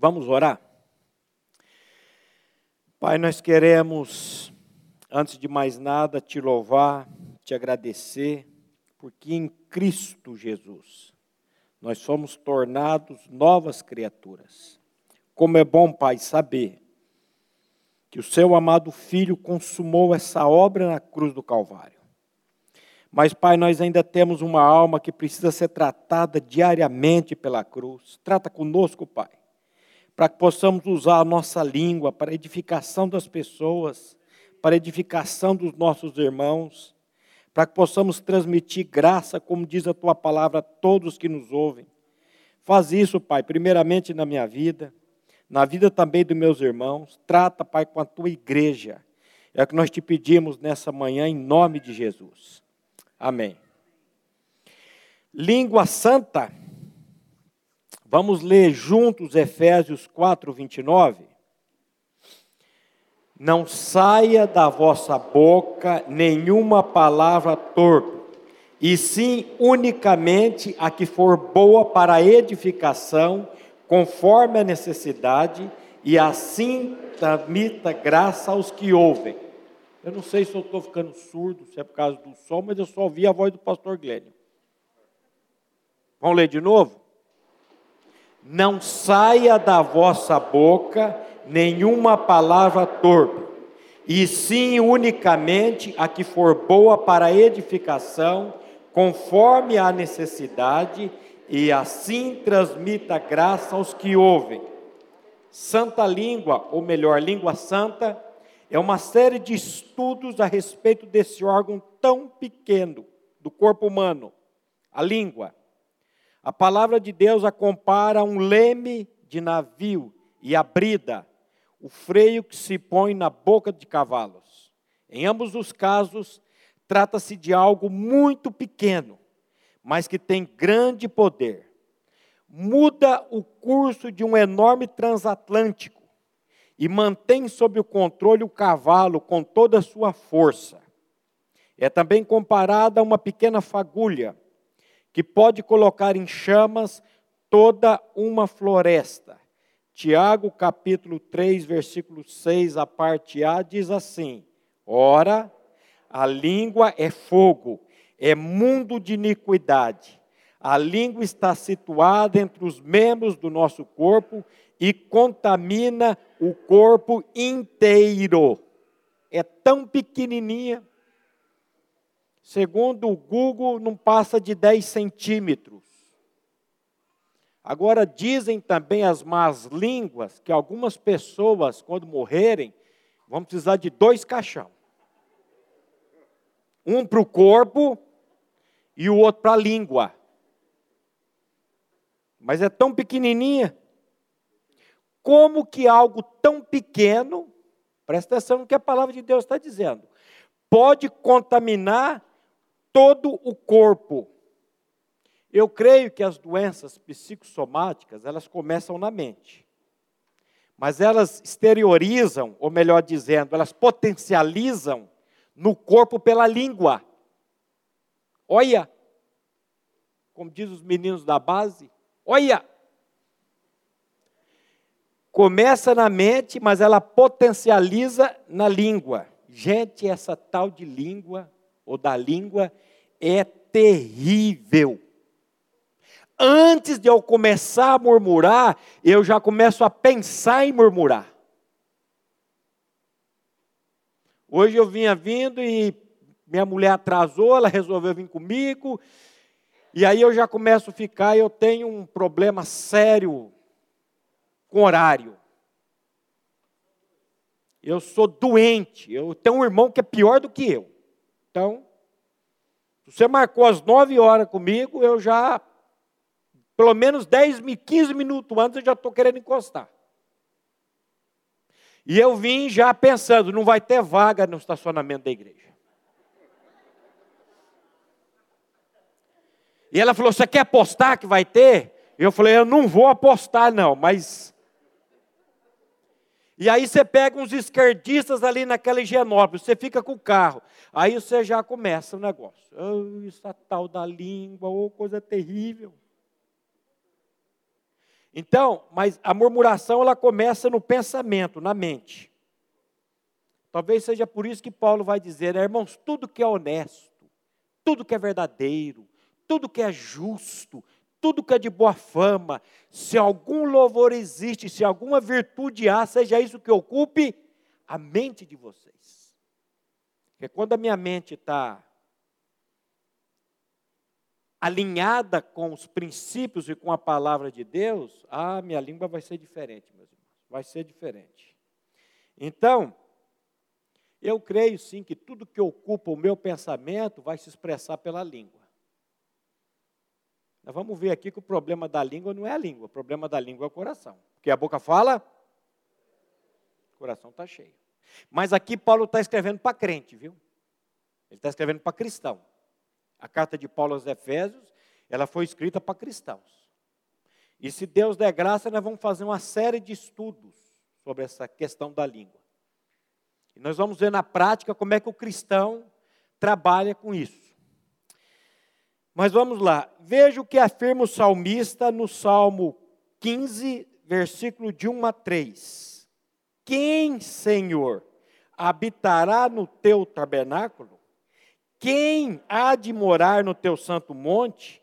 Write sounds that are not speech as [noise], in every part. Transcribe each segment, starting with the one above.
Vamos orar? Pai, nós queremos, antes de mais nada, te louvar, te agradecer, porque em Cristo Jesus nós somos tornados novas criaturas. Como é bom, Pai, saber que o seu amado Filho consumou essa obra na cruz do Calvário. Mas, Pai, nós ainda temos uma alma que precisa ser tratada diariamente pela cruz. Trata conosco, Pai para que possamos usar a nossa língua para edificação das pessoas, para edificação dos nossos irmãos, para que possamos transmitir graça, como diz a tua palavra, a todos que nos ouvem. Faz isso, Pai, primeiramente na minha vida, na vida também dos meus irmãos. Trata, Pai, com a tua igreja. É o que nós te pedimos nessa manhã, em nome de Jesus. Amém. Língua santa Vamos ler juntos Efésios 4, 29. Não saia da vossa boca nenhuma palavra torpe, e sim unicamente a que for boa para a edificação, conforme a necessidade, e assim transmita graça aos que ouvem. Eu não sei se eu estou ficando surdo, se é por causa do som, mas eu só ouvi a voz do pastor Glênio. Vamos ler de novo? Não saia da vossa boca nenhuma palavra torpe, e sim unicamente a que for boa para edificação, conforme a necessidade, e assim transmita graça aos que ouvem. Santa Língua, ou melhor, Língua Santa, é uma série de estudos a respeito desse órgão tão pequeno do corpo humano, a língua. A palavra de Deus a compara a um leme de navio e a brida, o freio que se põe na boca de cavalos. Em ambos os casos, trata-se de algo muito pequeno, mas que tem grande poder. Muda o curso de um enorme transatlântico e mantém sob o controle o cavalo com toda a sua força. É também comparada a uma pequena fagulha que pode colocar em chamas toda uma floresta. Tiago, capítulo 3, versículo 6, a parte A, diz assim: Ora, a língua é fogo, é mundo de iniquidade. A língua está situada entre os membros do nosso corpo e contamina o corpo inteiro. É tão pequenininha Segundo o Google, não passa de 10 centímetros. Agora, dizem também as más línguas que algumas pessoas, quando morrerem, vão precisar de dois caixão: um para o corpo e o outro para a língua. Mas é tão pequenininha. Como que algo tão pequeno, presta atenção no que a palavra de Deus está dizendo, pode contaminar todo o corpo. Eu creio que as doenças psicossomáticas, elas começam na mente. Mas elas exteriorizam, ou melhor dizendo, elas potencializam no corpo pela língua. Olha, como diz os meninos da base, olha. Começa na mente, mas ela potencializa na língua. Gente, essa tal de língua ou da língua é terrível. Antes de eu começar a murmurar, eu já começo a pensar em murmurar. Hoje eu vinha vindo e minha mulher atrasou, ela resolveu vir comigo, e aí eu já começo a ficar, eu tenho um problema sério com horário. Eu sou doente, eu tenho um irmão que é pior do que eu. Então, se você marcou às 9 horas comigo, eu já, pelo menos 10, 15 minutos antes, eu já estou querendo encostar. E eu vim já pensando, não vai ter vaga no estacionamento da igreja. E ela falou: Você quer apostar que vai ter? Eu falei: Eu não vou apostar, não, mas e aí você pega uns esquerdistas ali naquela Higienópolis, você fica com o carro. Aí você já começa o negócio. Oh, isso é tal da língua, oh, coisa terrível. Então, mas a murmuração ela começa no pensamento, na mente. Talvez seja por isso que Paulo vai dizer, né, irmãos, tudo que é honesto, tudo que é verdadeiro, tudo que é justo, tudo que é de boa fama, se algum louvor existe, se alguma virtude há, seja isso que ocupe a mente de vocês. Porque quando a minha mente está alinhada com os princípios e com a palavra de Deus, a minha língua vai ser diferente, meus irmãos. Vai ser diferente. Então, eu creio sim que tudo que ocupa o meu pensamento vai se expressar pela língua. Nós vamos ver aqui que o problema da língua não é a língua, o problema da língua é o coração. Porque a boca fala, o coração está cheio. Mas aqui Paulo está escrevendo para crente, viu? Ele está escrevendo para cristão. A carta de Paulo aos Efésios, ela foi escrita para cristãos. E se Deus der graça, nós vamos fazer uma série de estudos sobre essa questão da língua. E nós vamos ver na prática como é que o cristão trabalha com isso. Mas vamos lá, veja o que afirma o salmista no Salmo 15, versículo de 1 a 3. Quem, Senhor, habitará no teu tabernáculo? Quem há de morar no teu santo monte?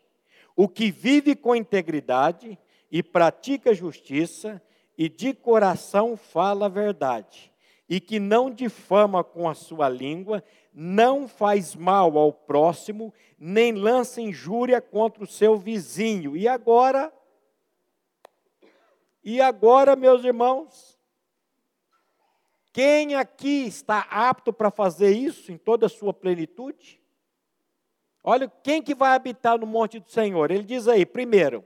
O que vive com integridade e pratica justiça e de coração fala a verdade, e que não difama com a sua língua, não faz mal ao próximo, nem lança injúria contra o seu vizinho. E agora? E agora, meus irmãos? Quem aqui está apto para fazer isso em toda a sua plenitude? Olha, quem que vai habitar no monte do Senhor? Ele diz aí, primeiro,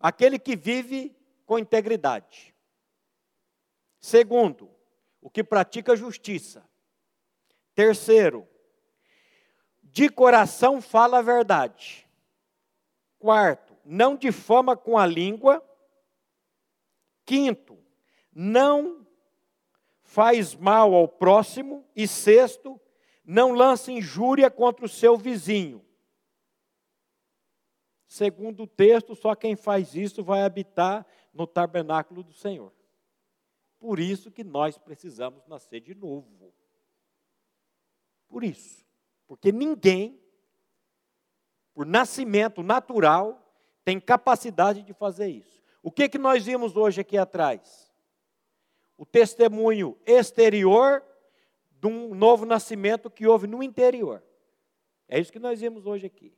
aquele que vive com integridade. Segundo, o que pratica justiça. Terceiro, de coração fala a verdade. Quarto, não difama com a língua. Quinto, não faz mal ao próximo. E sexto, não lança injúria contra o seu vizinho. Segundo o texto, só quem faz isso vai habitar no tabernáculo do Senhor. Por isso que nós precisamos nascer de novo. Por isso. Porque ninguém, por nascimento natural, tem capacidade de fazer isso. O que, que nós vimos hoje aqui atrás? o testemunho exterior de um novo nascimento que houve no interior. É isso que nós vimos hoje aqui.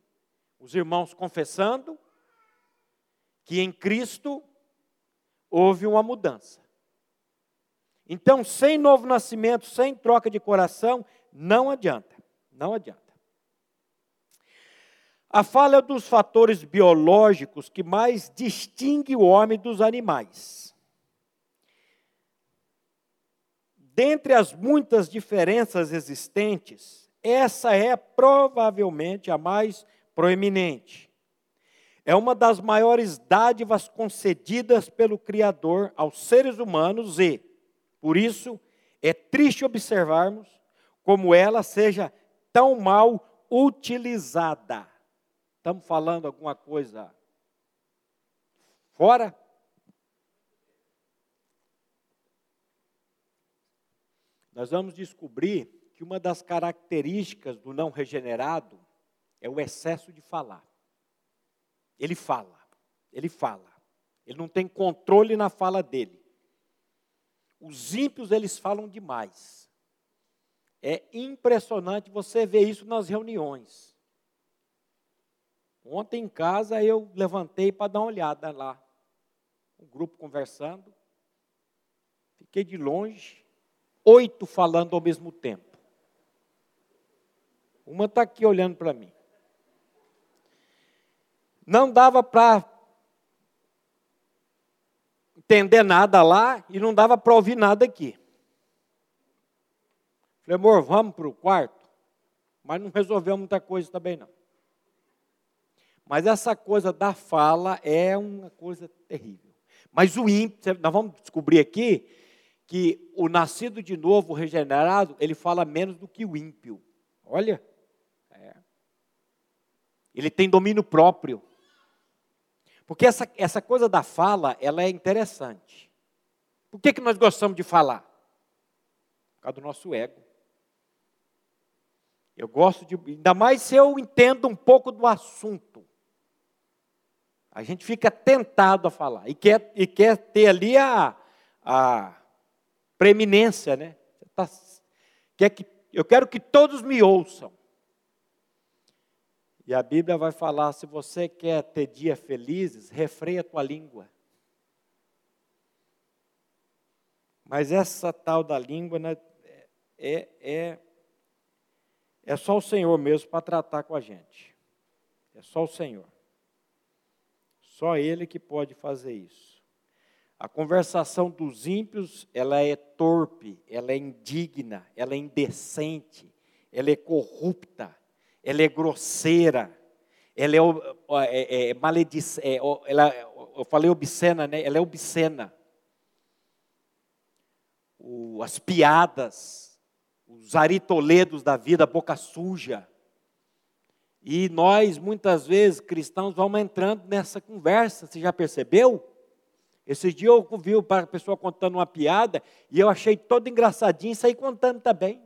Os irmãos confessando que em Cristo houve uma mudança. Então, sem novo nascimento, sem troca de coração, não adianta. Não adianta. A fala é dos fatores biológicos que mais distingue o homem dos animais. dentre as muitas diferenças existentes, essa é provavelmente a mais proeminente. É uma das maiores dádivas concedidas pelo Criador aos seres humanos e, por isso, é triste observarmos como ela seja tão mal utilizada. Estamos falando alguma coisa fora? nós vamos descobrir que uma das características do não regenerado é o excesso de falar. Ele fala, ele fala. Ele não tem controle na fala dele. Os ímpios, eles falam demais. É impressionante você ver isso nas reuniões. Ontem em casa eu levantei para dar uma olhada lá. Um grupo conversando. Fiquei de longe oito falando ao mesmo tempo. Uma está aqui olhando para mim. Não dava para entender nada lá e não dava para ouvir nada aqui. Falei, amor, vamos para o quarto? Mas não resolveu muita coisa também não. Mas essa coisa da fala é uma coisa terrível. Mas o ímpio, nós vamos descobrir aqui que o nascido de novo, o regenerado, ele fala menos do que o ímpio. Olha, é. ele tem domínio próprio. Porque essa, essa coisa da fala, ela é interessante. Por que, que nós gostamos de falar? Por causa do nosso ego. Eu gosto de. Ainda mais se eu entendo um pouco do assunto. A gente fica tentado a falar e quer, e quer ter ali a, a preeminência, né? Tá, quer que, eu quero que todos me ouçam. E a Bíblia vai falar: se você quer ter dias felizes, refreia a tua língua. Mas essa tal da língua né, é, é, é só o Senhor mesmo para tratar com a gente. É só o Senhor. Só Ele que pode fazer isso. A conversação dos ímpios, ela é torpe, ela é indigna, ela é indecente, ela é corrupta, ela é grosseira, ela é, é, é maledic, é, ela, eu falei obscena, né? Ela é obscena. O, as piadas, os aritoledos da vida, boca suja. E nós, muitas vezes, cristãos, vamos entrando nessa conversa, você já percebeu? Esse dia eu vi a pessoa contando uma piada e eu achei todo engraçadinho e saí contando também.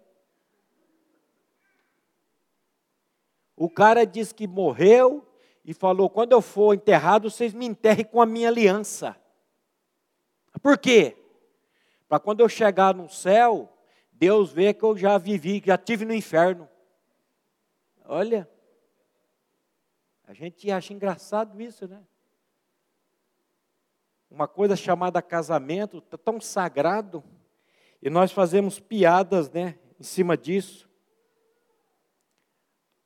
O cara disse que morreu e falou: quando eu for enterrado, vocês me enterrem com a minha aliança. Por quê? Para quando eu chegar no céu, Deus vê que eu já vivi, que já tive no inferno. Olha, a gente acha engraçado isso, né? Uma coisa chamada casamento, tá tão sagrado, e nós fazemos piadas, né, em cima disso.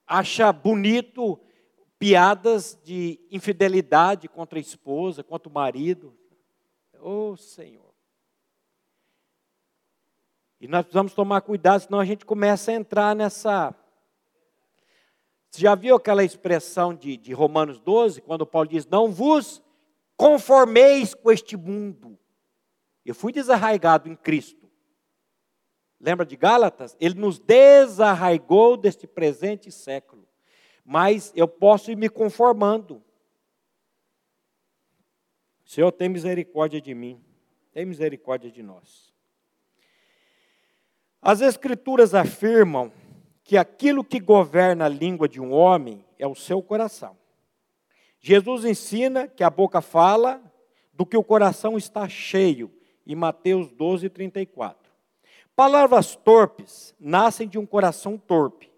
Acha bonito piadas de infidelidade contra a esposa, contra o marido. Oh, Senhor. E nós precisamos tomar cuidado, senão a gente começa a entrar nessa você já viu aquela expressão de, de Romanos 12, quando Paulo diz: Não vos conformeis com este mundo. Eu fui desarraigado em Cristo. Lembra de Gálatas? Ele nos desarraigou deste presente século. Mas eu posso ir me conformando. Senhor, tem misericórdia de mim. Tem misericórdia de nós. As Escrituras afirmam que aquilo que governa a língua de um homem é o seu coração. Jesus ensina que a boca fala do que o coração está cheio, em Mateus 12, 34. Palavras torpes nascem de um coração torpe.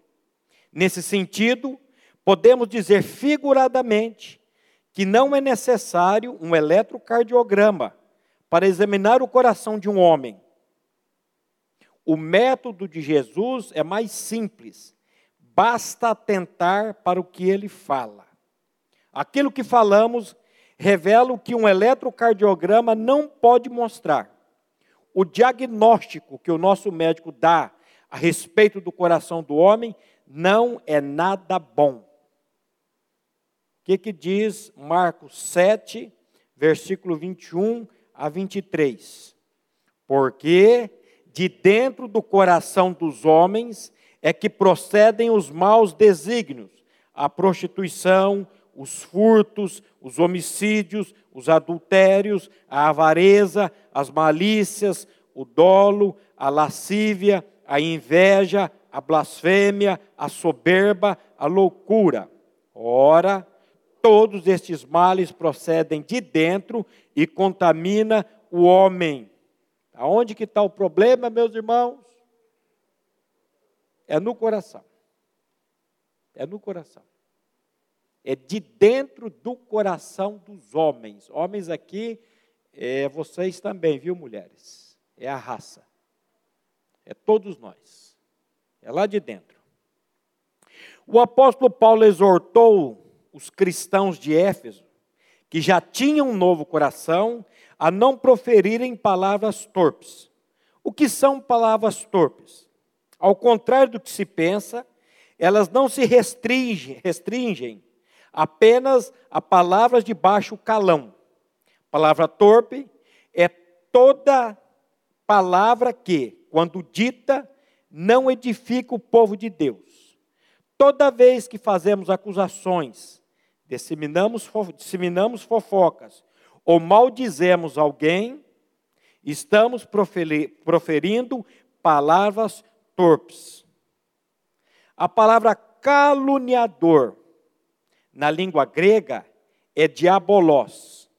Nesse sentido, podemos dizer figuradamente que não é necessário um eletrocardiograma para examinar o coração de um homem, o método de Jesus é mais simples. Basta atentar para o que ele fala. Aquilo que falamos revela o que um eletrocardiograma não pode mostrar. O diagnóstico que o nosso médico dá a respeito do coração do homem não é nada bom. O que, que diz Marcos 7, versículo 21 a 23? Porque de dentro do coração dos homens é que procedem os maus desígnios, a prostituição, os furtos, os homicídios, os adultérios, a avareza, as malícias, o dolo, a lascívia, a inveja, a blasfêmia, a soberba, a loucura. Ora, todos estes males procedem de dentro e contamina o homem. Aonde que está o problema, meus irmãos? É no coração. É no coração. É de dentro do coração dos homens. Homens aqui, é vocês também, viu, mulheres? É a raça. É todos nós. É lá de dentro. O apóstolo Paulo exortou os cristãos de Éfeso, que já tinham um novo coração, a não proferirem palavras torpes. O que são palavras torpes? Ao contrário do que se pensa, elas não se restringem, restringem apenas a palavras de baixo calão. Palavra torpe é toda palavra que, quando dita, não edifica o povo de Deus. Toda vez que fazemos acusações disseminamos, disseminamos fofocas, ou maldizemos alguém, estamos proferindo palavras torpes. A palavra caluniador, na língua grega, é diabolos.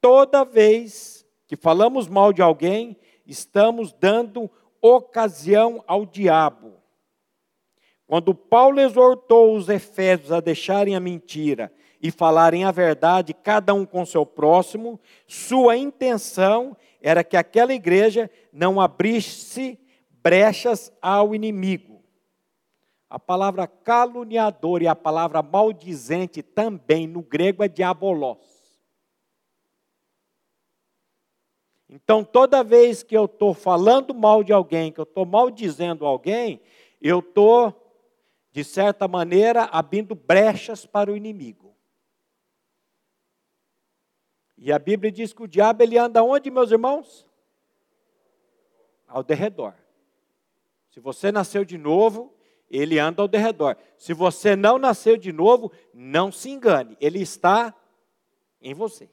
Toda vez que falamos mal de alguém, estamos dando ocasião ao diabo. Quando Paulo exortou os efésios a deixarem a mentira e falarem a verdade, cada um com seu próximo, sua intenção era que aquela igreja não abrisse brechas ao inimigo. A palavra caluniador e a palavra maldizente também no grego é diabolos. Então, toda vez que eu estou falando mal de alguém, que eu estou maldizendo alguém, eu estou, de certa maneira, abrindo brechas para o inimigo. E a Bíblia diz que o diabo ele anda onde, meus irmãos? Ao derredor. Se você nasceu de novo, ele anda ao derredor. Se você não nasceu de novo, não se engane, ele está em você.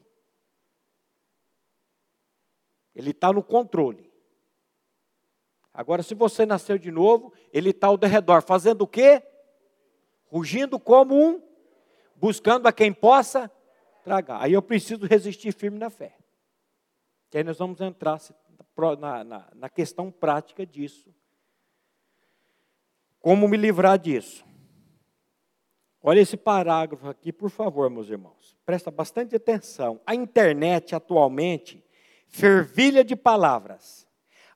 Ele está no controle. Agora, se você nasceu de novo, ele está ao derredor, fazendo o quê? Rugindo como um, buscando a quem possa tragar. Aí eu preciso resistir firme na fé. Que aí nós vamos entrar na, na, na questão prática disso. Como me livrar disso? Olha esse parágrafo aqui, por favor, meus irmãos. Presta bastante atenção. A internet atualmente fervilha de palavras.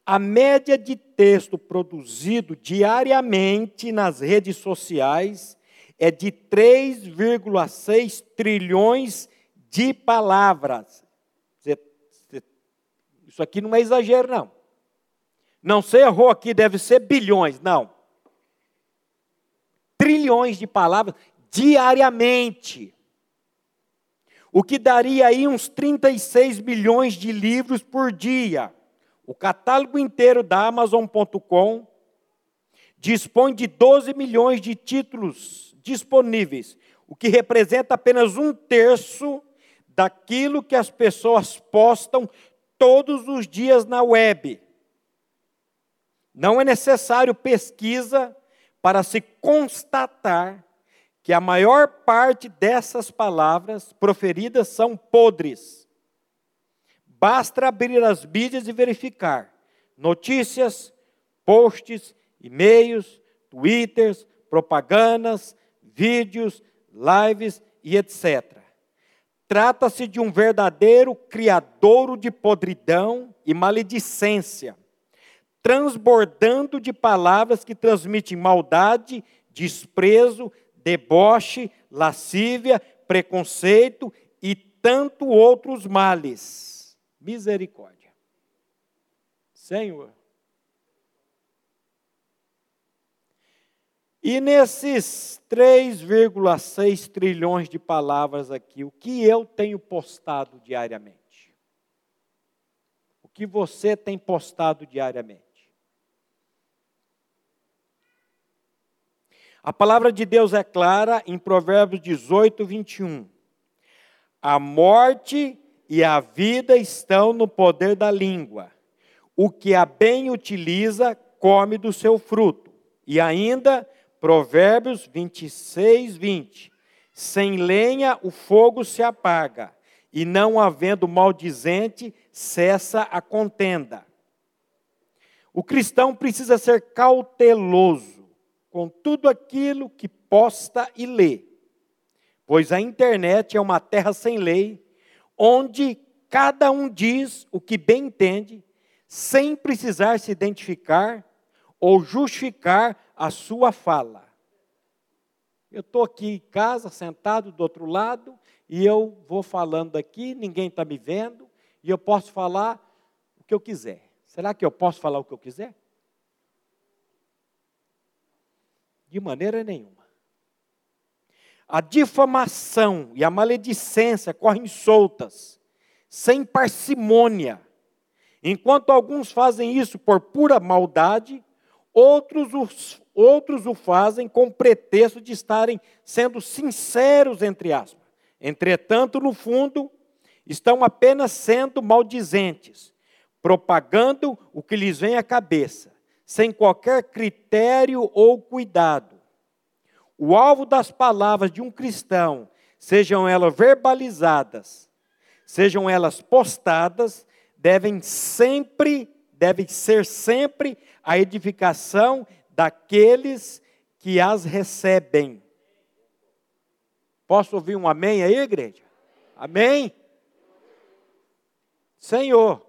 A média de texto produzido diariamente nas redes sociais é de 3,6 trilhões de palavras. Isso aqui não é exagero, não. Não sei, errou aqui, deve ser bilhões. Não. Trilhões de palavras diariamente o que daria aí uns 36 milhões de livros por dia. O catálogo inteiro da Amazon.com dispõe de 12 milhões de títulos disponíveis, o que representa apenas um terço daquilo que as pessoas postam todos os dias na web. Não é necessário pesquisa para se constatar que a maior parte dessas palavras proferidas são podres. Basta abrir as mídias e verificar notícias, posts, e-mails, twitters, propagandas, vídeos, lives e etc. Trata-se de um verdadeiro criadouro de podridão e maledicência, transbordando de palavras que transmitem maldade, desprezo, deboche, lascívia, preconceito e tanto outros males. Misericórdia. Senhor. E nesses 3,6 trilhões de palavras aqui, o que eu tenho postado diariamente? O que você tem postado diariamente? A palavra de Deus é clara em Provérbios 18, 21. A morte e a vida estão no poder da língua. O que a bem utiliza, come do seu fruto. E ainda, Provérbios 26, 20. Sem lenha o fogo se apaga, e não havendo maldizente, cessa a contenda. O cristão precisa ser cauteloso com tudo aquilo que posta e lê, pois a internet é uma terra sem lei, onde cada um diz o que bem entende, sem precisar se identificar ou justificar a sua fala. Eu estou aqui em casa, sentado do outro lado, e eu vou falando aqui, ninguém está me vendo, e eu posso falar o que eu quiser. Será que eu posso falar o que eu quiser? De maneira nenhuma. A difamação e a maledicência correm soltas, sem parcimônia. Enquanto alguns fazem isso por pura maldade, outros outros o fazem com pretexto de estarem sendo sinceros, entre aspas. Entretanto, no fundo, estão apenas sendo maldizentes, propagando o que lhes vem à cabeça, sem qualquer critério ou cuidado. O alvo das palavras de um cristão, sejam elas verbalizadas, sejam elas postadas, devem sempre, deve ser sempre a edificação daqueles que as recebem. Posso ouvir um amém aí, igreja? Amém? Senhor,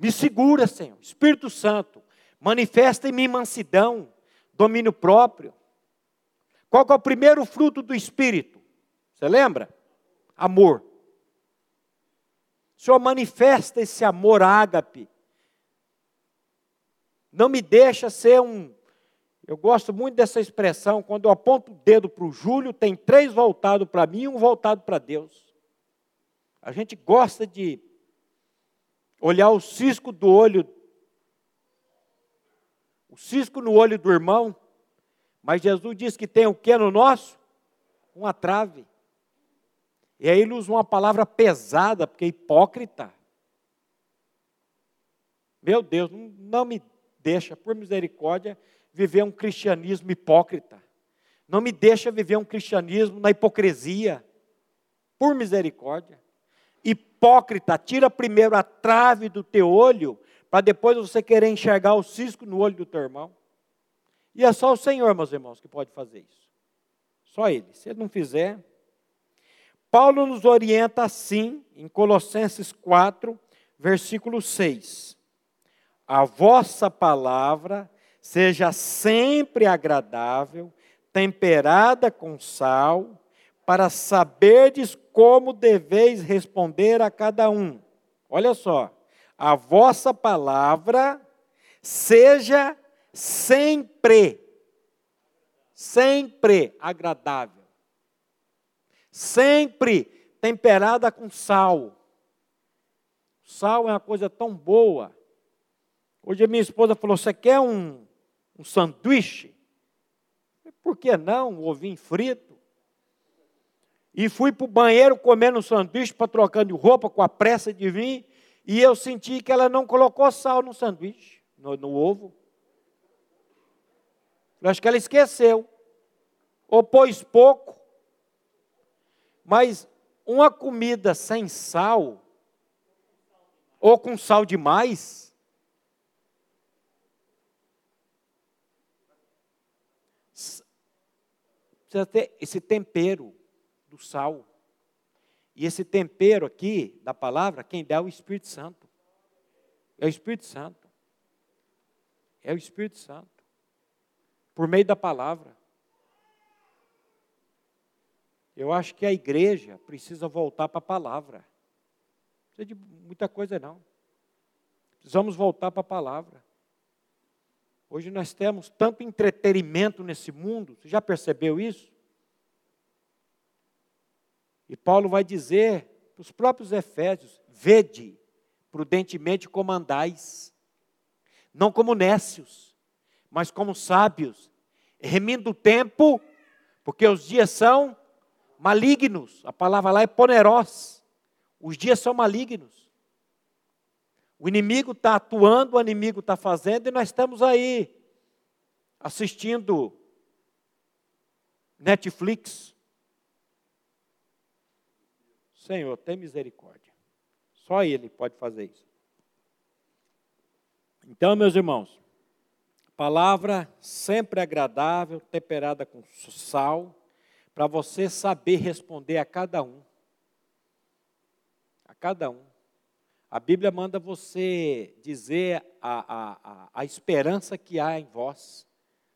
me segura, Senhor. Espírito Santo, manifesta em mim mansidão, domínio próprio. Qual é o primeiro fruto do Espírito? Você lembra? Amor. Senhor manifesta esse amor ágape não me deixa ser um. Eu gosto muito dessa expressão, quando eu aponto o dedo para o Júlio, tem três voltados para mim e um voltado para Deus. A gente gosta de olhar o cisco do olho, o cisco no olho do irmão, mas Jesus diz que tem o que no nosso? Uma trave. E aí ele usa uma palavra pesada, porque é hipócrita. Meu Deus, não me deixa, por misericórdia, viver um cristianismo hipócrita. Não me deixa viver um cristianismo na hipocrisia. Por misericórdia. Hipócrita, tira primeiro a trave do teu olho, para depois você querer enxergar o cisco no olho do teu irmão. E é só o Senhor, meus irmãos, que pode fazer isso. Só Ele. Se Ele não fizer. Paulo nos orienta assim, em Colossenses 4, versículo 6 a vossa palavra seja sempre agradável, temperada com sal, para saberdes como deveis responder a cada um. Olha só, a vossa palavra seja sempre, sempre agradável, sempre temperada com sal. Sal é uma coisa tão boa Hoje a minha esposa falou: Você quer um, um sanduíche? Por que não? Um ovinho frito. E fui para o banheiro comendo um sanduíche para trocar de roupa com a pressa de vir. E eu senti que ela não colocou sal no sanduíche, no, no ovo. Eu acho que ela esqueceu. Ou pôs pouco. Mas uma comida sem sal, ou com sal demais, precisa ter esse tempero do sal. E esse tempero aqui, da palavra, quem dá é o Espírito Santo. É o Espírito Santo. É o Espírito Santo. Por meio da palavra. Eu acho que a igreja precisa voltar para a palavra. Não precisa de muita coisa, não. Precisamos voltar para a palavra. Hoje nós temos tanto entretenimento nesse mundo, você já percebeu isso? E Paulo vai dizer para os próprios Efésios: vede, prudentemente comandais, não como nécios, mas como sábios, remindo o tempo, porque os dias são malignos, a palavra lá é poneros, os dias são malignos. O inimigo está atuando, o inimigo está fazendo, e nós estamos aí assistindo Netflix. Senhor, tem misericórdia. Só Ele pode fazer isso. Então, meus irmãos, palavra sempre agradável, temperada com sal, para você saber responder a cada um. A cada um. A Bíblia manda você dizer a, a, a, a esperança que há em vós,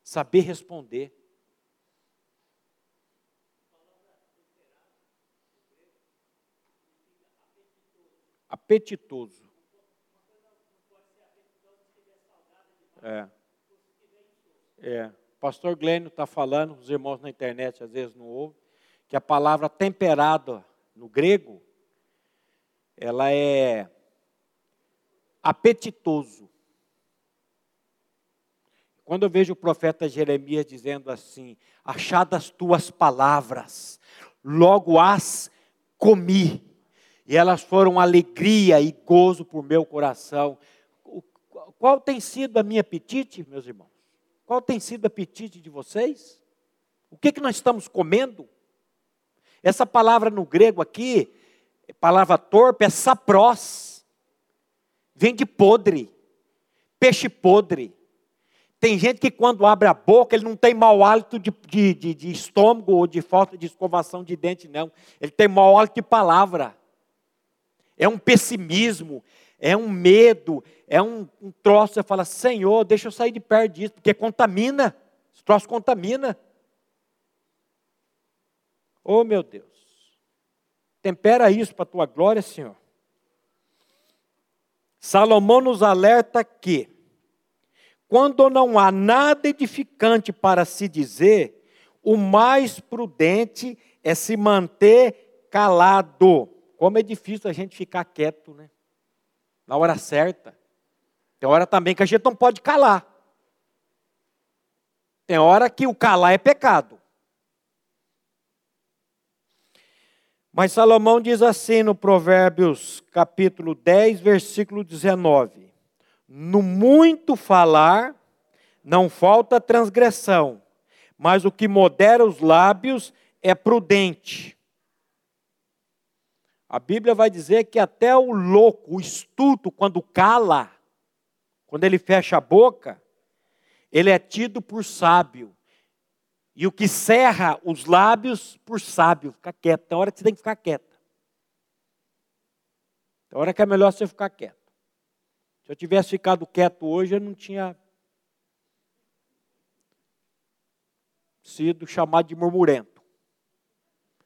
saber responder. Apetitoso. É. É. Pastor Glênio está falando, os irmãos na internet às vezes não ouvem, que a palavra temperada no grego, ela é apetitoso. Quando eu vejo o profeta Jeremias dizendo assim: Achadas tuas palavras, logo as comi, e elas foram alegria e gozo por meu coração. Qual tem sido a minha apetite, meus irmãos? Qual tem sido o apetite de vocês? O que, que nós estamos comendo? Essa palavra no grego aqui, palavra torpe, é saprós. Vem de podre, peixe podre. Tem gente que quando abre a boca, ele não tem mau hálito de, de, de, de estômago ou de falta de escovação de dente, não. Ele tem mau hálito de palavra. É um pessimismo, é um medo, é um, um troço. Você fala, Senhor, deixa eu sair de perto disso, porque contamina. Esse troço contamina. Oh, meu Deus. Tempera isso para a tua glória, Senhor. Salomão nos alerta que quando não há nada edificante para se dizer, o mais prudente é se manter calado. Como é difícil a gente ficar quieto, né? Na hora certa. Tem hora também que a gente não pode calar. Tem hora que o calar é pecado. Mas Salomão diz assim no Provérbios capítulo 10, versículo 19: no muito falar, não falta transgressão, mas o que modera os lábios é prudente. A Bíblia vai dizer que até o louco, o estulto, quando cala, quando ele fecha a boca, ele é tido por sábio. E o que cerra os lábios por sábio, fica quieto. Tem hora que você tem que ficar quieto. Tem hora que é melhor você ficar quieto. Se eu tivesse ficado quieto hoje, eu não tinha sido chamado de murmurento.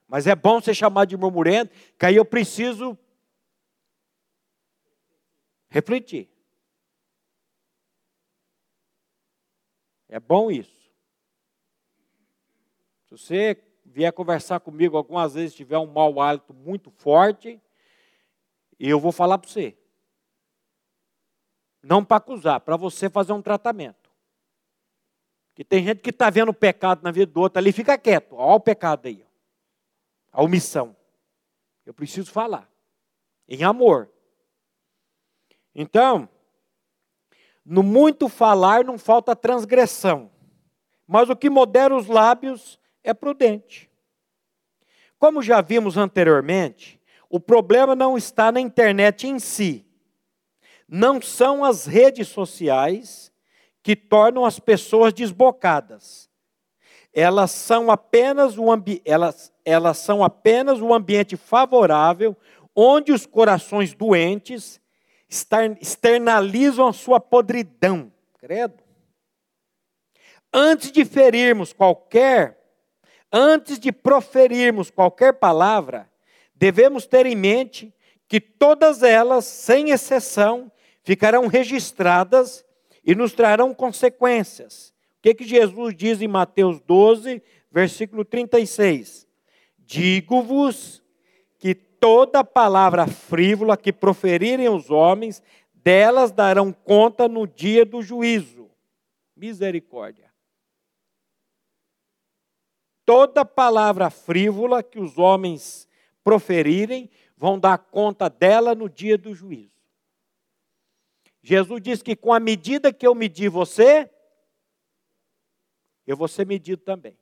Mas é bom ser chamado de murmurento, que aí eu preciso refletir. É bom isso. Se você vier conversar comigo algumas vezes, tiver um mau hálito muito forte, eu vou falar para você. Não para acusar, para você fazer um tratamento. Que tem gente que está vendo o pecado na vida do outro ali, fica quieto. Olha o pecado aí. A omissão. Eu preciso falar. Em amor. Então, no muito falar não falta transgressão. Mas o que modera os lábios é prudente. Como já vimos anteriormente, o problema não está na internet em si, não são as redes sociais que tornam as pessoas desbocadas. Elas são apenas o, ambi elas, elas são apenas o ambiente favorável onde os corações doentes externalizam a sua podridão. Credo. Antes de ferirmos qualquer, antes de proferirmos qualquer palavra, devemos ter em mente que todas elas, sem exceção, ficarão registradas e nos trarão consequências. O que, que Jesus diz em Mateus 12, versículo 36? Digo-vos que toda palavra frívola que proferirem os homens, delas darão conta no dia do juízo. Misericórdia. Toda palavra frívola que os homens proferirem, vão dar conta dela no dia do juízo. Jesus disse que com a medida que eu medir você, eu vou ser medido também.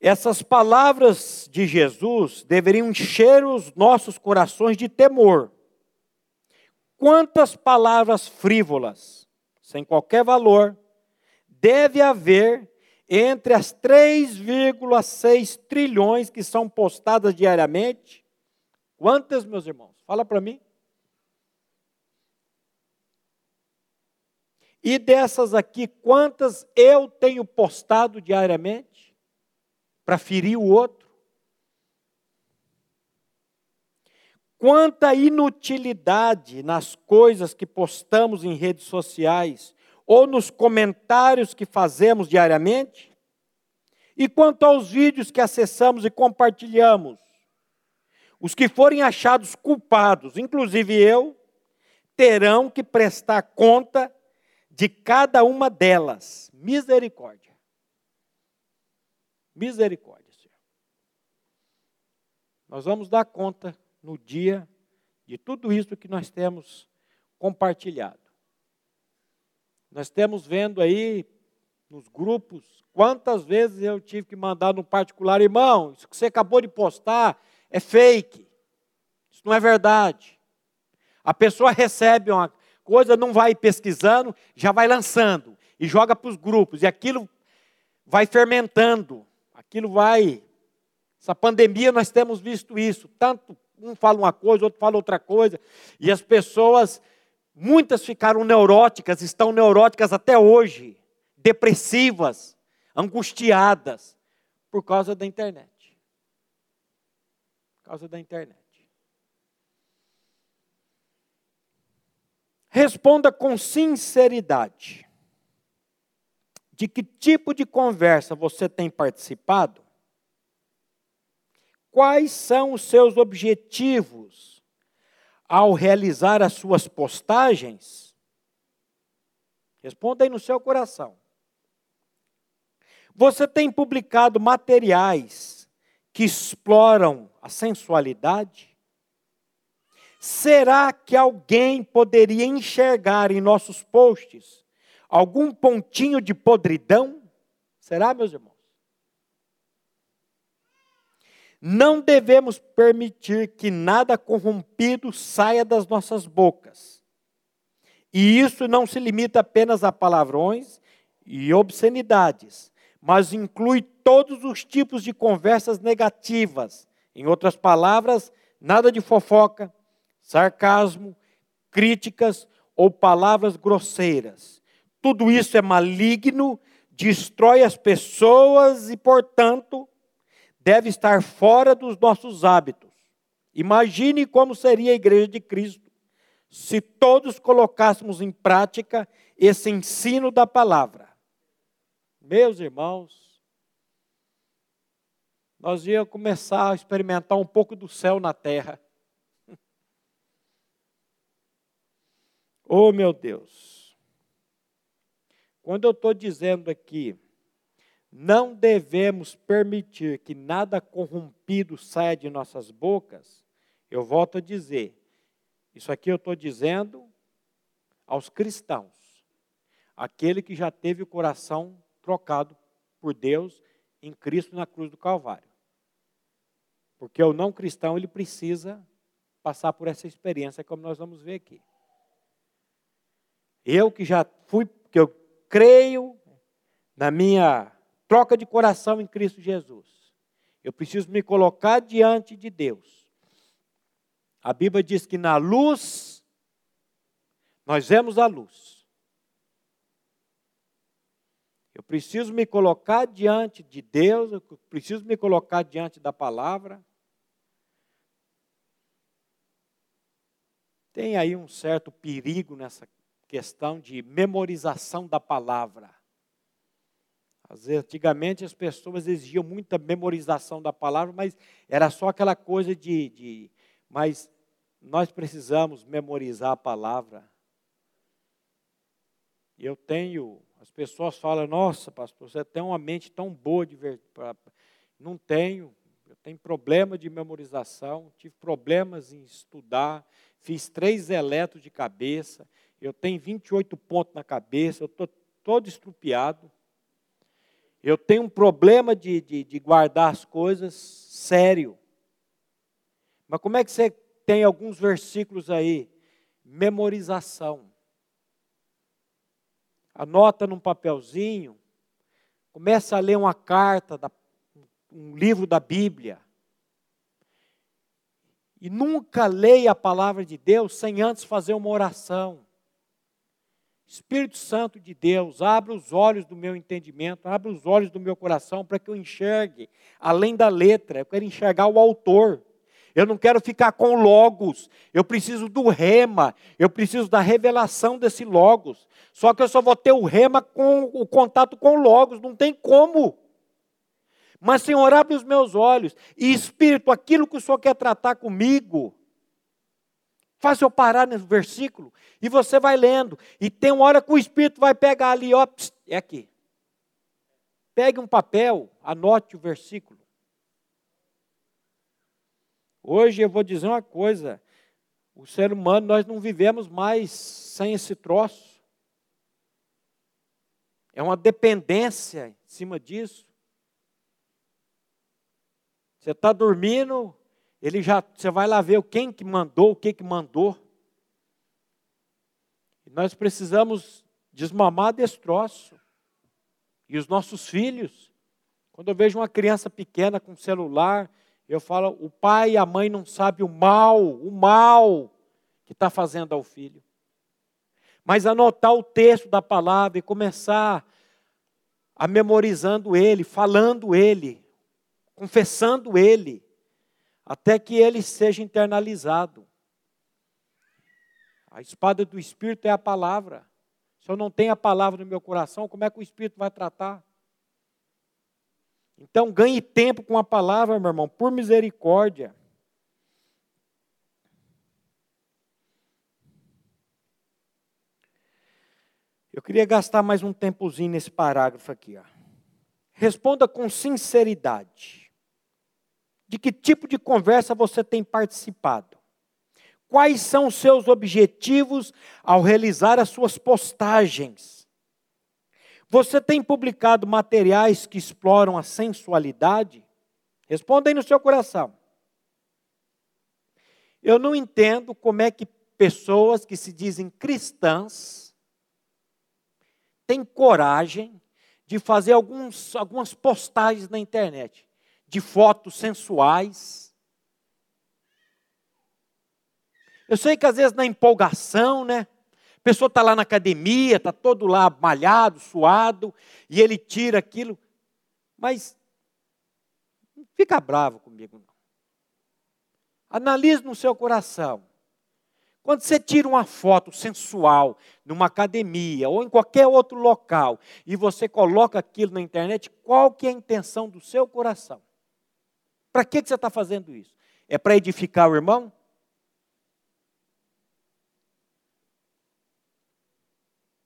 Essas palavras de Jesus deveriam encher os nossos corações de temor. Quantas palavras frívolas, sem qualquer valor, deve haver entre as 3,6 trilhões que são postadas diariamente Quantas, meus irmãos? Fala para mim. E dessas aqui, quantas eu tenho postado diariamente para ferir o outro? Quanta inutilidade nas coisas que postamos em redes sociais ou nos comentários que fazemos diariamente? E quanto aos vídeos que acessamos e compartilhamos? Os que forem achados culpados, inclusive eu, terão que prestar conta de cada uma delas. Misericórdia. Misericórdia, Senhor. Nós vamos dar conta no dia de tudo isso que nós temos compartilhado. Nós temos vendo aí nos grupos quantas vezes eu tive que mandar no particular, irmão, isso que você acabou de postar é fake. Isso não é verdade. A pessoa recebe uma coisa, não vai pesquisando, já vai lançando e joga para os grupos, e aquilo vai fermentando, aquilo vai. Essa pandemia nós temos visto isso, tanto um fala uma coisa, outro fala outra coisa, e as pessoas, muitas ficaram neuróticas, estão neuróticas até hoje, depressivas, angustiadas, por causa da internet. Por causa da internet. Responda com sinceridade. De que tipo de conversa você tem participado? Quais são os seus objetivos ao realizar as suas postagens? Responda aí no seu coração. Você tem publicado materiais que exploram a sensualidade? Será que alguém poderia enxergar em nossos posts algum pontinho de podridão? Será, meus irmãos? Não devemos permitir que nada corrompido saia das nossas bocas. E isso não se limita apenas a palavrões e obscenidades, mas inclui todos os tipos de conversas negativas. Em outras palavras, nada de fofoca, sarcasmo, críticas ou palavras grosseiras. Tudo isso é maligno, destrói as pessoas e, portanto, deve estar fora dos nossos hábitos. Imagine como seria a igreja de Cristo se todos colocássemos em prática esse ensino da palavra. Meus irmãos, nós íamos começar a experimentar um pouco do céu na terra. Oh, meu Deus. Quando eu estou dizendo aqui, não devemos permitir que nada corrompido saia de nossas bocas, eu volto a dizer, isso aqui eu estou dizendo aos cristãos, aquele que já teve o coração trocado por Deus em Cristo na cruz do Calvário. Porque o não cristão, ele precisa passar por essa experiência, como nós vamos ver aqui. Eu que já fui, que eu creio na minha troca de coração em Cristo Jesus. Eu preciso me colocar diante de Deus. A Bíblia diz que na luz nós vemos a luz. Eu preciso me colocar diante de Deus, eu preciso me colocar diante da palavra. Tem aí um certo perigo nessa questão de memorização da palavra. Às vezes, antigamente as pessoas exigiam muita memorização da palavra, mas era só aquela coisa de, de. Mas nós precisamos memorizar a palavra. Eu tenho. As pessoas falam, nossa, pastor, você tem uma mente tão boa de ver. Não tenho. Eu tenho problema de memorização, tive problemas em estudar, fiz três eletros de cabeça eu tenho 28 pontos na cabeça, eu estou todo estrupiado. Eu tenho um problema de, de, de guardar as coisas sério. Mas como é que você tem alguns versículos aí? Memorização. Anota num papelzinho, começa a ler uma carta, da, um livro da Bíblia. E nunca leia a palavra de Deus sem antes fazer uma oração. Espírito Santo de Deus, abra os olhos do meu entendimento, abra os olhos do meu coração para que eu enxergue além da letra, eu quero enxergar o autor. Eu não quero ficar com logos, eu preciso do rema, eu preciso da revelação desse logos. Só que eu só vou ter o rema com o contato com logos, não tem como. Mas, Senhor, abre os meus olhos. E, Espírito, aquilo que o Senhor quer tratar comigo, Faz eu parar no versículo. E você vai lendo. E tem uma hora que o Espírito vai pegar ali, ó, pss, é aqui. Pegue um papel, anote o versículo. Hoje eu vou dizer uma coisa: o ser humano, nós não vivemos mais sem esse troço. É uma dependência em cima disso. Você está dormindo, ele já, você vai lá ver quem que mandou, o que que mandou. Nós precisamos desmamar desse troço. E os nossos filhos, quando eu vejo uma criança pequena com celular, eu falo, o pai e a mãe não sabem o mal, o mal que está fazendo ao filho. Mas anotar o texto da palavra e começar a memorizando ele, falando ele, confessando ele, até que ele seja internalizado. A espada do Espírito é a palavra. Se eu não tenho a palavra no meu coração, como é que o Espírito vai tratar? Então, ganhe tempo com a palavra, meu irmão, por misericórdia. Eu queria gastar mais um tempozinho nesse parágrafo aqui. Ó. Responda com sinceridade. De que tipo de conversa você tem participado? Quais são os seus objetivos ao realizar as suas postagens? Você tem publicado materiais que exploram a sensualidade? Responda aí no seu coração. Eu não entendo como é que pessoas que se dizem cristãs tem coragem de fazer alguns, algumas postagens na internet de fotos sensuais. Eu sei que às vezes na empolgação, né? A pessoa está lá na academia, está todo lá malhado, suado, e ele tira aquilo. Mas não fica bravo comigo, não. Analise no seu coração. Quando você tira uma foto sensual numa academia ou em qualquer outro local e você coloca aquilo na internet, qual que é a intenção do seu coração? Para que, que você está fazendo isso? É para edificar o irmão?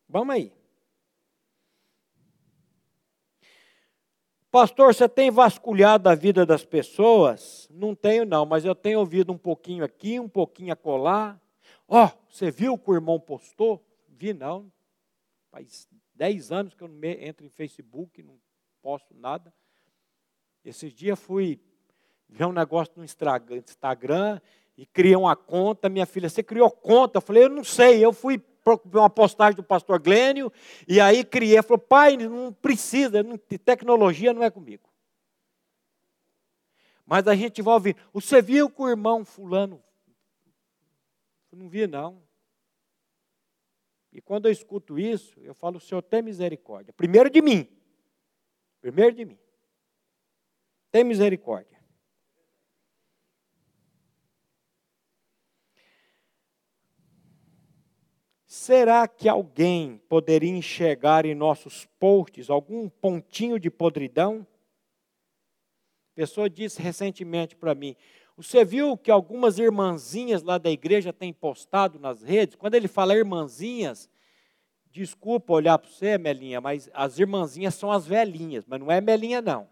Vamos aí. Pastor, você tem vasculhado a vida das pessoas? Não tenho, não, mas eu tenho ouvido um pouquinho aqui, um pouquinho acolá. Ó, oh, você viu o que o irmão postou? Vi não. Faz 10 anos que eu não entro em Facebook, não posto nada. Esses dias fui ver um negócio no Instagram e criei uma conta. Minha filha, você criou conta? Eu falei, eu não sei. Eu fui uma postagem do pastor Glênio e aí criei. Falou, pai, não precisa, tecnologia não é comigo. Mas a gente vai ouvir. Você viu que o irmão fulano eu não vi, não. E quando eu escuto isso, eu falo, o Senhor tem misericórdia. Primeiro de mim. Primeiro de mim. Tem misericórdia. Será que alguém poderia enxergar em nossos posts algum pontinho de podridão? A pessoa disse recentemente para mim: você viu que algumas irmãzinhas lá da igreja têm postado nas redes? Quando ele fala irmãzinhas, desculpa olhar para você, Melinha, mas as irmãzinhas são as velhinhas, mas não é Melinha, não.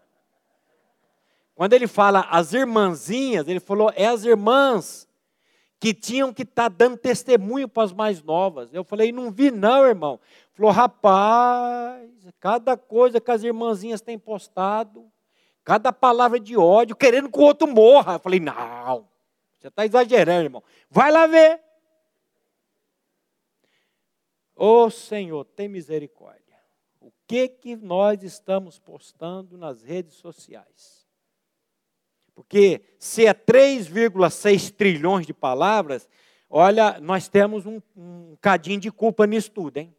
Quando ele fala as irmãzinhas, ele falou, é as irmãs que tinham que estar tá dando testemunho para as mais novas. Eu falei, não vi não, irmão. Falou, rapaz, cada coisa que as irmãzinhas têm postado, Cada palavra de ódio, querendo que o outro morra. Eu falei, não, você está exagerando, irmão. Vai lá ver. Ô oh, Senhor, tem misericórdia. O que que nós estamos postando nas redes sociais? Porque se é 3,6 trilhões de palavras, olha, nós temos um, um cadinho de culpa nisso tudo, hein?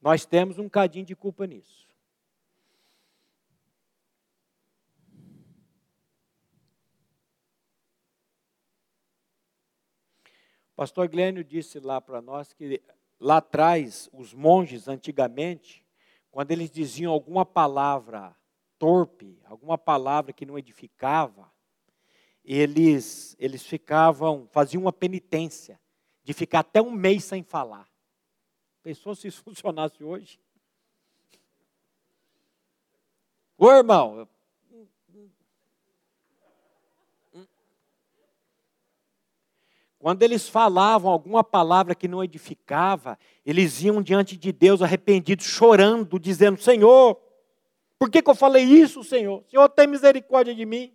Nós temos um cadinho de culpa nisso. pastor Glênio disse lá para nós que lá atrás, os monges, antigamente, quando eles diziam alguma palavra torpe, alguma palavra que não edificava, eles, eles ficavam, faziam uma penitência de ficar até um mês sem falar. Pensou se isso [laughs] funcionasse hoje? Ô irmão, Quando eles falavam alguma palavra que não edificava, eles iam diante de Deus arrependidos, chorando, dizendo: Senhor, por que, que eu falei isso, Senhor? Senhor, tem misericórdia de mim.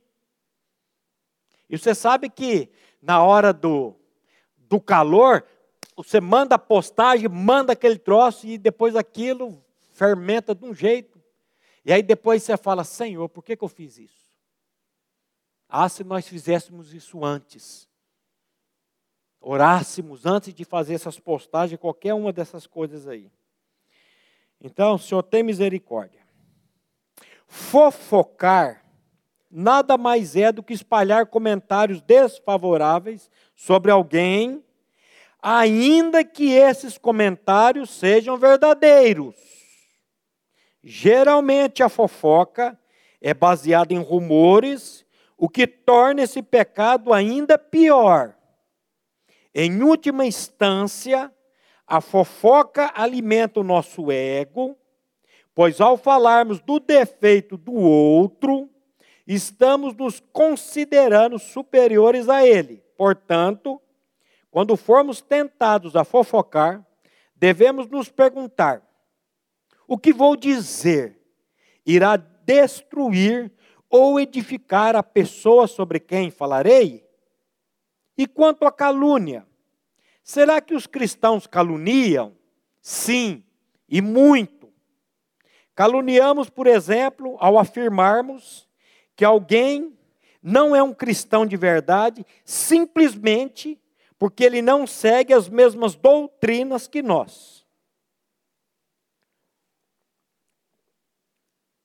E você sabe que na hora do, do calor, você manda a postagem, manda aquele troço e depois aquilo fermenta de um jeito. E aí depois você fala: Senhor, por que, que eu fiz isso? Ah, se nós fizéssemos isso antes orássemos antes de fazer essas postagens, qualquer uma dessas coisas aí. Então, Senhor tem misericórdia. Fofocar nada mais é do que espalhar comentários desfavoráveis sobre alguém, ainda que esses comentários sejam verdadeiros. Geralmente a fofoca é baseada em rumores, o que torna esse pecado ainda pior. Em última instância, a fofoca alimenta o nosso ego, pois ao falarmos do defeito do outro, estamos nos considerando superiores a ele. Portanto, quando formos tentados a fofocar, devemos nos perguntar: o que vou dizer irá destruir ou edificar a pessoa sobre quem falarei? E quanto à calúnia, será que os cristãos caluniam? Sim, e muito. Caluniamos, por exemplo, ao afirmarmos que alguém não é um cristão de verdade simplesmente porque ele não segue as mesmas doutrinas que nós.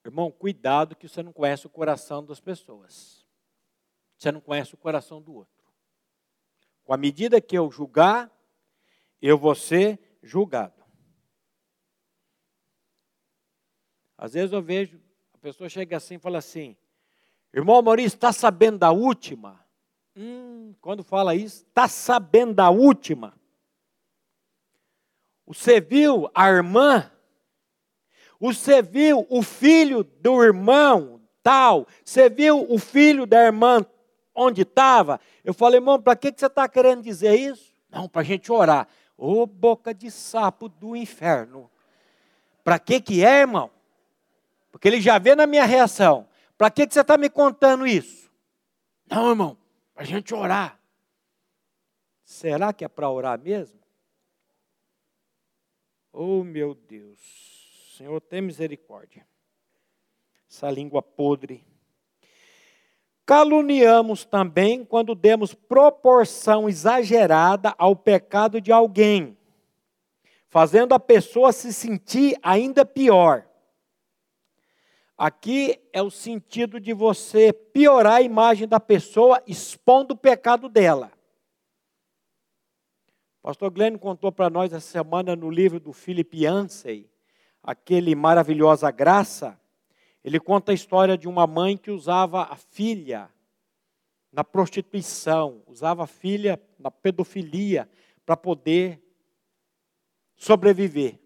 Irmão, cuidado que você não conhece o coração das pessoas. Você não conhece o coração do outro. Com a medida que eu julgar, eu vou ser julgado. Às vezes eu vejo, a pessoa chega assim e fala assim: Irmão Maurício, está sabendo da última? Hum, quando fala isso, está sabendo da última? Você viu a irmã? Você viu o filho do irmão tal? Você viu o filho da irmã onde estava. Eu falei, irmão, para que, que você está querendo dizer isso? Não, para a gente orar. Ô boca de sapo do inferno. Para que que é, irmão? Porque ele já vê na minha reação. Para que, que você está me contando isso? Não, irmão, para a gente orar. Será que é para orar mesmo? Oh, meu Deus. Senhor, tem misericórdia. Essa língua podre Caluniamos também quando demos proporção exagerada ao pecado de alguém, fazendo a pessoa se sentir ainda pior. Aqui é o sentido de você piorar a imagem da pessoa expondo o pecado dela. O pastor Glenn contou para nós essa semana no livro do Philip Yancey, aquele maravilhosa graça, ele conta a história de uma mãe que usava a filha na prostituição, usava a filha na pedofilia para poder sobreviver.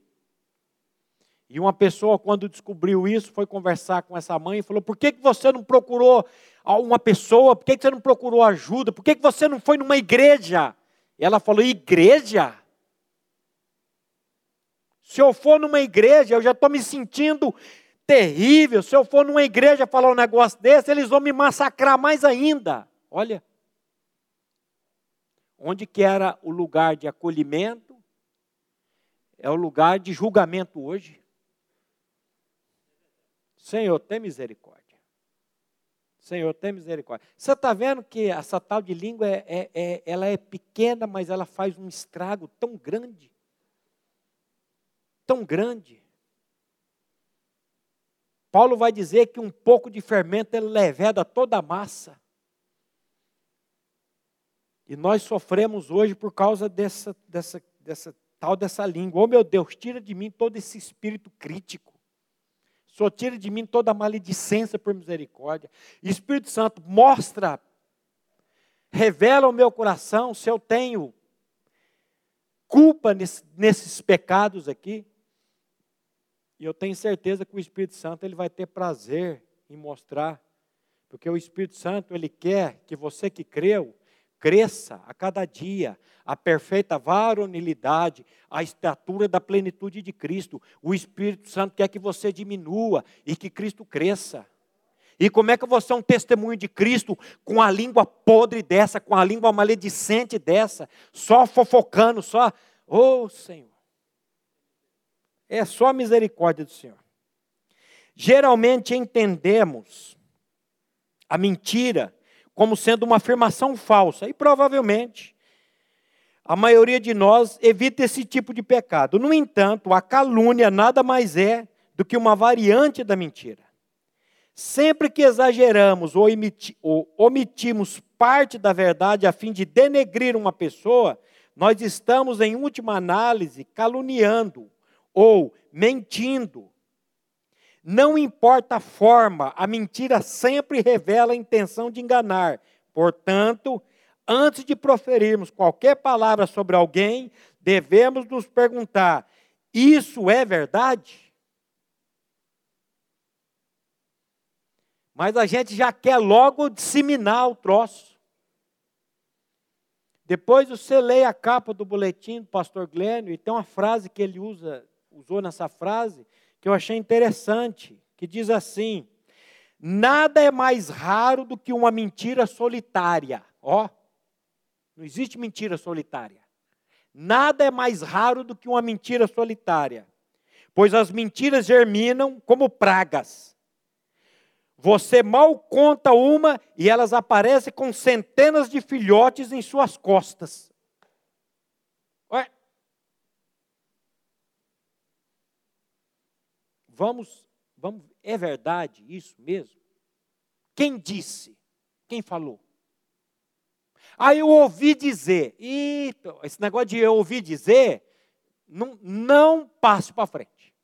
E uma pessoa, quando descobriu isso, foi conversar com essa mãe e falou: Por que, que você não procurou uma pessoa? Por que, que você não procurou ajuda? Por que, que você não foi numa igreja? E ela falou: Igreja? Se eu for numa igreja, eu já estou me sentindo terrível. Se eu for numa igreja falar um negócio desse, eles vão me massacrar mais ainda. Olha. Onde que era o lugar de acolhimento, é o lugar de julgamento hoje. Senhor, tem misericórdia. Senhor, tem misericórdia. Você está vendo que essa tal de língua, é, é, é, ela é pequena, mas ela faz um estrago tão grande. Tão grande. Paulo vai dizer que um pouco de fermento ele leveda toda a massa. E nós sofremos hoje por causa dessa, dessa, dessa tal dessa língua. Oh meu Deus, tira de mim todo esse espírito crítico. Só tira de mim toda maledicência por misericórdia. Espírito Santo, mostra revela o meu coração se eu tenho culpa nesse, nesses pecados aqui. E eu tenho certeza que o Espírito Santo ele vai ter prazer em mostrar, porque o Espírito Santo ele quer que você que creu cresça a cada dia, a perfeita varonilidade, a estatura da plenitude de Cristo. O Espírito Santo quer que você diminua e que Cristo cresça. E como é que você é um testemunho de Cristo com a língua podre dessa, com a língua maledicente dessa, só fofocando, só, ô oh, Senhor. É só a misericórdia do Senhor. Geralmente entendemos a mentira como sendo uma afirmação falsa. E provavelmente a maioria de nós evita esse tipo de pecado. No entanto, a calúnia nada mais é do que uma variante da mentira. Sempre que exageramos ou, ou omitimos parte da verdade a fim de denegrir uma pessoa, nós estamos, em última análise, caluniando ou mentindo não importa a forma, a mentira sempre revela a intenção de enganar. Portanto, antes de proferirmos qualquer palavra sobre alguém, devemos nos perguntar: isso é verdade? Mas a gente já quer logo disseminar o troço. Depois você lê a capa do boletim do pastor Glênio e tem uma frase que ele usa, usou nessa frase, que eu achei interessante, que diz assim: Nada é mais raro do que uma mentira solitária. Ó, não existe mentira solitária. Nada é mais raro do que uma mentira solitária, pois as mentiras germinam como pragas. Você mal conta uma e elas aparecem com centenas de filhotes em suas costas. Vamos, vamos, é verdade isso mesmo? Quem disse? Quem falou? Ah, eu ouvi dizer. E esse negócio de eu ouvi dizer, não, não passe para frente.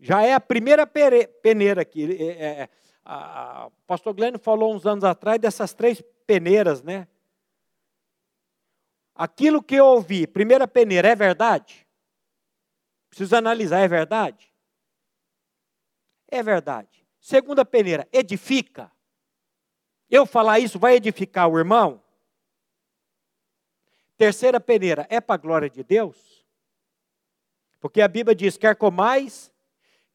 Já é a primeira peneira aqui. É, é, é, a, o pastor Glenn falou uns anos atrás dessas três peneiras, né? Aquilo que eu ouvi, primeira peneira, é verdade? Preciso analisar, é verdade? É verdade. Segunda peneira, edifica. Eu falar isso vai edificar o irmão? Terceira peneira, é para a glória de Deus? Porque a Bíblia diz: quer comais,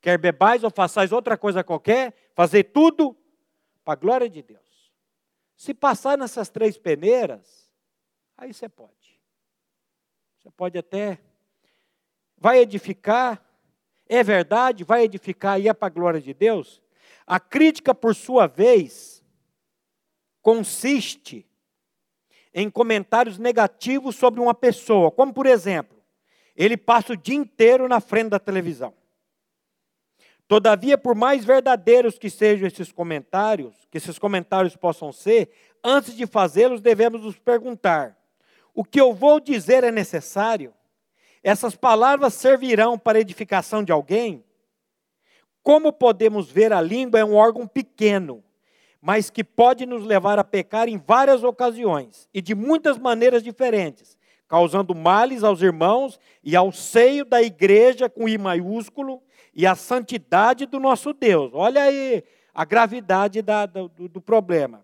quer bebais ou façais outra coisa qualquer, fazer tudo para a glória de Deus. Se passar nessas três peneiras, aí você pode. Você pode até vai edificar, é verdade, vai edificar e é para a glória de Deus. A crítica, por sua vez, consiste em comentários negativos sobre uma pessoa, como por exemplo, ele passa o dia inteiro na frente da televisão. Todavia, por mais verdadeiros que sejam esses comentários, que esses comentários possam ser, antes de fazê-los, devemos nos perguntar: o que eu vou dizer é necessário? Essas palavras servirão para edificação de alguém? Como podemos ver, a língua é um órgão pequeno, mas que pode nos levar a pecar em várias ocasiões e de muitas maneiras diferentes, causando males aos irmãos e ao seio da igreja com I maiúsculo e a santidade do nosso Deus. Olha aí a gravidade da, do, do problema.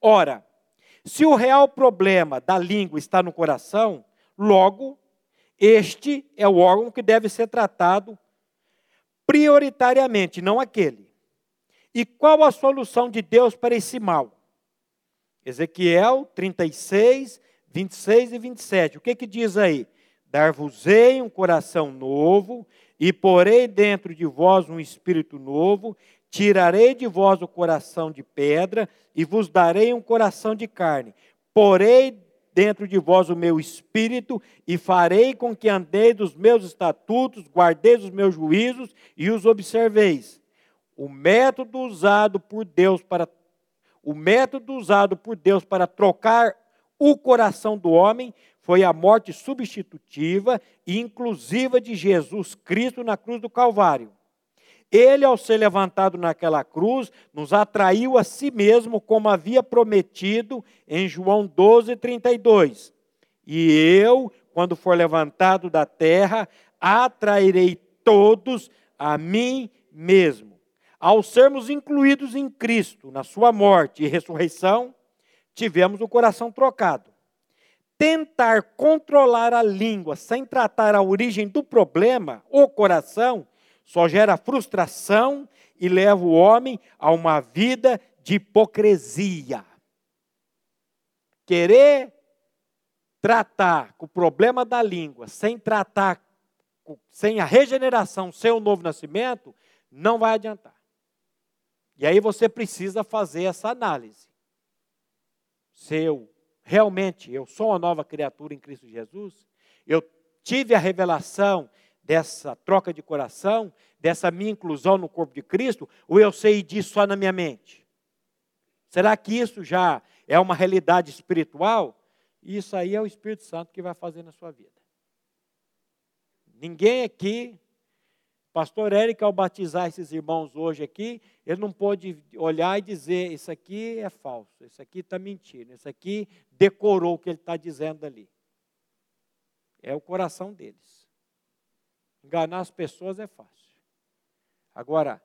Ora, se o real problema da língua está no coração, logo este é o órgão que deve ser tratado prioritariamente, não aquele. E qual a solução de Deus para esse mal? Ezequiel 36, 26 e 27. O que, que diz aí? Dar-vos-ei um coração novo, e porei dentro de vós um espírito novo, tirarei de vós o coração de pedra, e vos darei um coração de carne. Porei dentro de vós o meu espírito, e farei com que andeis dos meus estatutos, guardeis os meus juízos e os observeis. O método usado por Deus para o método usado por Deus para trocar o coração do homem foi a morte substitutiva e inclusiva de Jesus Cristo na cruz do Calvário. Ele, ao ser levantado naquela cruz, nos atraiu a si mesmo, como havia prometido em João 12, 32. E eu, quando for levantado da terra, atrairei todos a mim mesmo. Ao sermos incluídos em Cristo, na sua morte e ressurreição, tivemos o coração trocado. Tentar controlar a língua sem tratar a origem do problema, o coração, só gera frustração e leva o homem a uma vida de hipocrisia. Querer tratar com o problema da língua sem tratar, sem a regeneração, sem o novo nascimento, não vai adiantar. E aí você precisa fazer essa análise. Se eu realmente eu sou uma nova criatura em Cristo Jesus, eu tive a revelação dessa troca de coração, dessa minha inclusão no corpo de Cristo, ou eu sei disso só na minha mente? Será que isso já é uma realidade espiritual? Isso aí é o Espírito Santo que vai fazer na sua vida. Ninguém aqui, pastor Érico, ao batizar esses irmãos hoje aqui, ele não pôde olhar e dizer: Isso aqui é falso, isso aqui está mentindo, isso aqui decorou o que ele está dizendo ali. É o coração deles. Enganar as pessoas é fácil. Agora,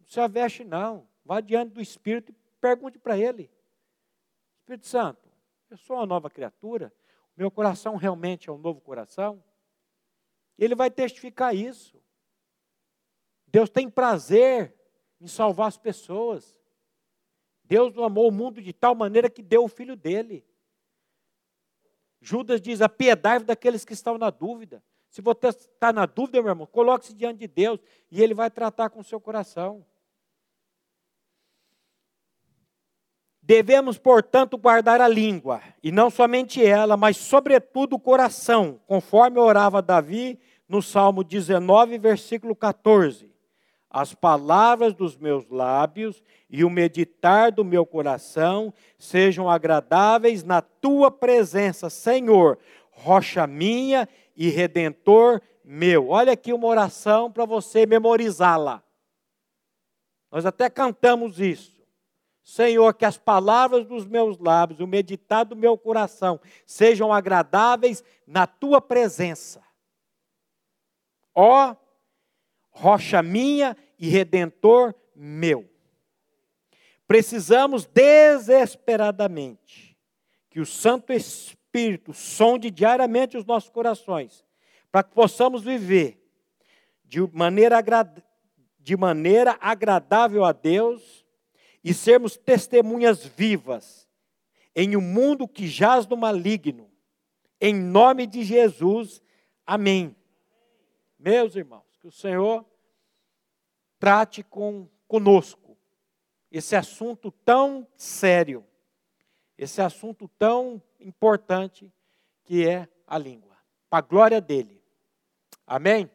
não se aveste não. Vá diante do Espírito e pergunte para ele. Espírito Santo, eu sou uma nova criatura, meu coração realmente é um novo coração. Ele vai testificar isso. Deus tem prazer em salvar as pessoas. Deus amou o mundo de tal maneira que deu o filho dele. Judas diz: a piedade daqueles que estão na dúvida. Se você está na dúvida, meu irmão, coloque-se diante de Deus e Ele vai tratar com o seu coração. Devemos, portanto, guardar a língua, e não somente ela, mas sobretudo o coração, conforme orava Davi no Salmo 19, versículo 14. As palavras dos meus lábios e o meditar do meu coração sejam agradáveis na tua presença, Senhor, rocha minha e redentor meu. Olha aqui uma oração para você memorizá-la. Nós até cantamos isso. Senhor, que as palavras dos meus lábios, o meditar do meu coração, sejam agradáveis na tua presença. Ó, rocha minha e redentor meu. Precisamos desesperadamente que o Santo Espírito Espírito sonde diariamente os nossos corações, para que possamos viver de maneira, de maneira agradável a Deus e sermos testemunhas vivas em um mundo que jaz no maligno. Em nome de Jesus, amém. Meus irmãos, que o Senhor trate com conosco esse assunto tão sério, esse assunto tão importante que é a língua. Para a glória dele. Amém?